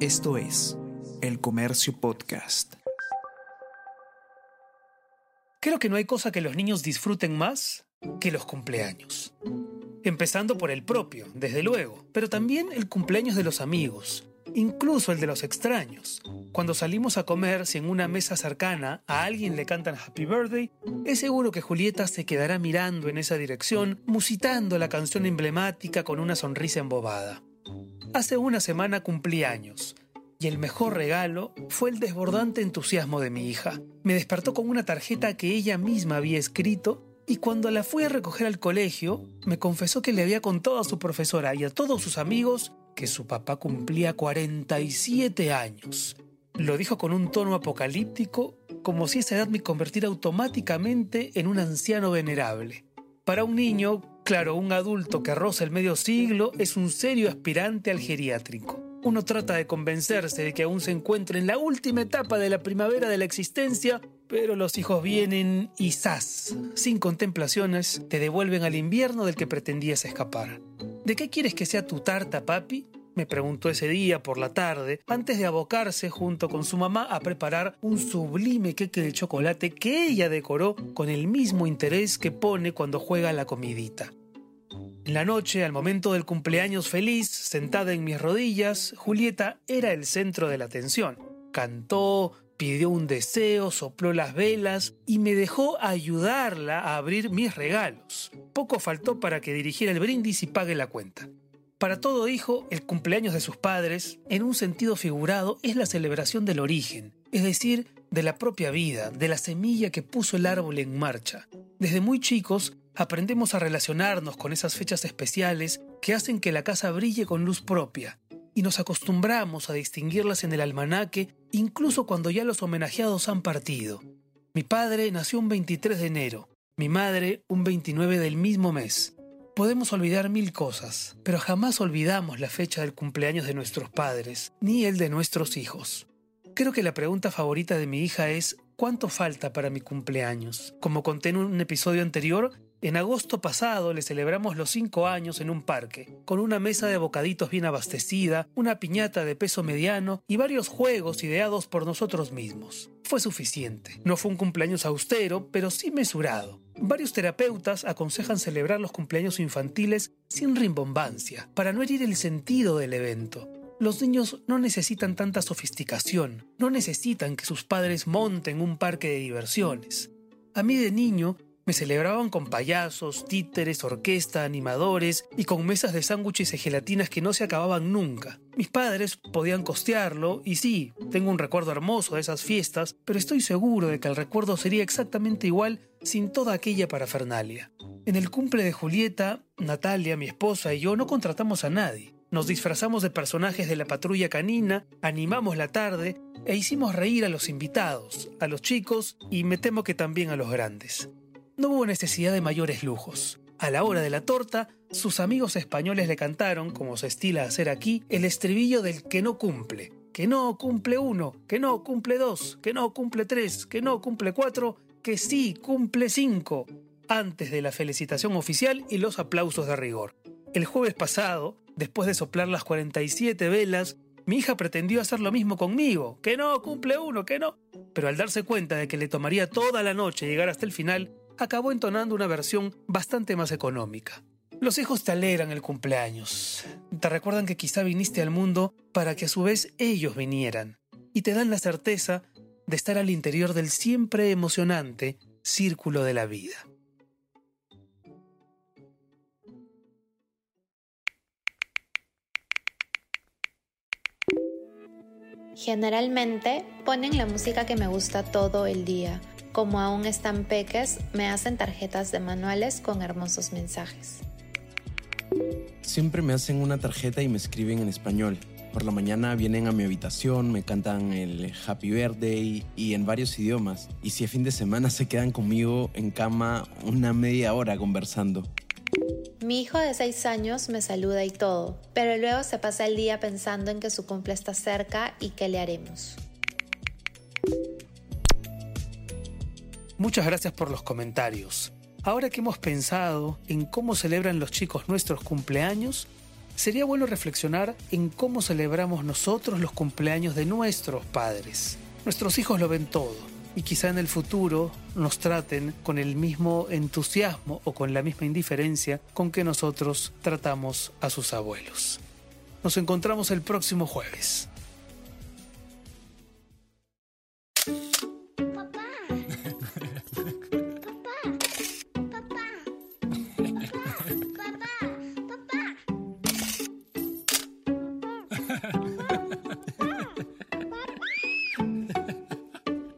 Esto es El Comercio Podcast. Creo que no hay cosa que los niños disfruten más que los cumpleaños. Empezando por el propio, desde luego, pero también el cumpleaños de los amigos, incluso el de los extraños. Cuando salimos a comer, si en una mesa cercana a alguien le cantan Happy Birthday, es seguro que Julieta se quedará mirando en esa dirección, musitando la canción emblemática con una sonrisa embobada. Hace una semana cumplí años, y el mejor regalo fue el desbordante entusiasmo de mi hija. Me despertó con una tarjeta que ella misma había escrito y cuando la fui a recoger al colegio, me confesó que le había contado a su profesora y a todos sus amigos que su papá cumplía 47 años. Lo dijo con un tono apocalíptico, como si esa edad me convirtiera automáticamente en un anciano venerable. Para un niño, claro, un adulto que roza el medio siglo es un serio aspirante al geriátrico. Uno trata de convencerse de que aún se encuentra en la última etapa de la primavera de la existencia, pero los hijos vienen y ¡zas! Sin contemplaciones, te devuelven al invierno del que pretendías escapar. ¿De qué quieres que sea tu tarta, papi? me preguntó ese día por la tarde, antes de abocarse junto con su mamá a preparar un sublime queque de chocolate que ella decoró con el mismo interés que pone cuando juega la comidita. En la noche, al momento del cumpleaños feliz, sentada en mis rodillas, Julieta era el centro de la atención. Cantó, pidió un deseo, sopló las velas y me dejó ayudarla a abrir mis regalos. Poco faltó para que dirigiera el brindis y pague la cuenta. Para todo hijo, el cumpleaños de sus padres, en un sentido figurado, es la celebración del origen, es decir, de la propia vida, de la semilla que puso el árbol en marcha. Desde muy chicos, aprendemos a relacionarnos con esas fechas especiales que hacen que la casa brille con luz propia, y nos acostumbramos a distinguirlas en el almanaque incluso cuando ya los homenajeados han partido. Mi padre nació un 23 de enero, mi madre un 29 del mismo mes. Podemos olvidar mil cosas, pero jamás olvidamos la fecha del cumpleaños de nuestros padres, ni el de nuestros hijos. Creo que la pregunta favorita de mi hija es ¿cuánto falta para mi cumpleaños? Como conté en un episodio anterior, en agosto pasado le celebramos los cinco años en un parque, con una mesa de bocaditos bien abastecida, una piñata de peso mediano y varios juegos ideados por nosotros mismos. Fue suficiente. No fue un cumpleaños austero, pero sí mesurado. Varios terapeutas aconsejan celebrar los cumpleaños infantiles sin rimbombancia, para no herir el sentido del evento. Los niños no necesitan tanta sofisticación, no necesitan que sus padres monten un parque de diversiones. A mí de niño me celebraban con payasos, títeres, orquesta, animadores y con mesas de sándwiches y gelatinas que no se acababan nunca. Mis padres podían costearlo y sí, tengo un recuerdo hermoso de esas fiestas, pero estoy seguro de que el recuerdo sería exactamente igual sin toda aquella parafernalia. En el cumple de Julieta, Natalia, mi esposa y yo no contratamos a nadie. Nos disfrazamos de personajes de la patrulla canina, animamos la tarde e hicimos reír a los invitados, a los chicos y me temo que también a los grandes. No hubo necesidad de mayores lujos. A la hora de la torta, sus amigos españoles le cantaron, como se estila hacer aquí, el estribillo del que no cumple. Que no cumple uno, que no cumple dos, que no cumple tres, que no cumple cuatro, que sí cumple cinco, antes de la felicitación oficial y los aplausos de rigor. El jueves pasado, después de soplar las 47 velas, mi hija pretendió hacer lo mismo conmigo, que no cumple uno, que no. Pero al darse cuenta de que le tomaría toda la noche llegar hasta el final, acabó entonando una versión bastante más económica. Los hijos te alegran el cumpleaños, te recuerdan que quizá viniste al mundo para que a su vez ellos vinieran, y te dan la certeza de estar al interior del siempre emocionante círculo de la vida. Generalmente ponen la música que me gusta todo el día como aún están peques, me hacen tarjetas de manuales con hermosos mensajes. Siempre me hacen una tarjeta y me escriben en español. Por la mañana vienen a mi habitación, me cantan el Happy Birthday y en varios idiomas. Y si a fin de semana se quedan conmigo en cama una media hora conversando. Mi hijo de 6 años me saluda y todo, pero luego se pasa el día pensando en que su cumple está cerca y qué le haremos. Muchas gracias por los comentarios. Ahora que hemos pensado en cómo celebran los chicos nuestros cumpleaños, sería bueno reflexionar en cómo celebramos nosotros los cumpleaños de nuestros padres. Nuestros hijos lo ven todo y quizá en el futuro nos traten con el mismo entusiasmo o con la misma indiferencia con que nosotros tratamos a sus abuelos. Nos encontramos el próximo jueves.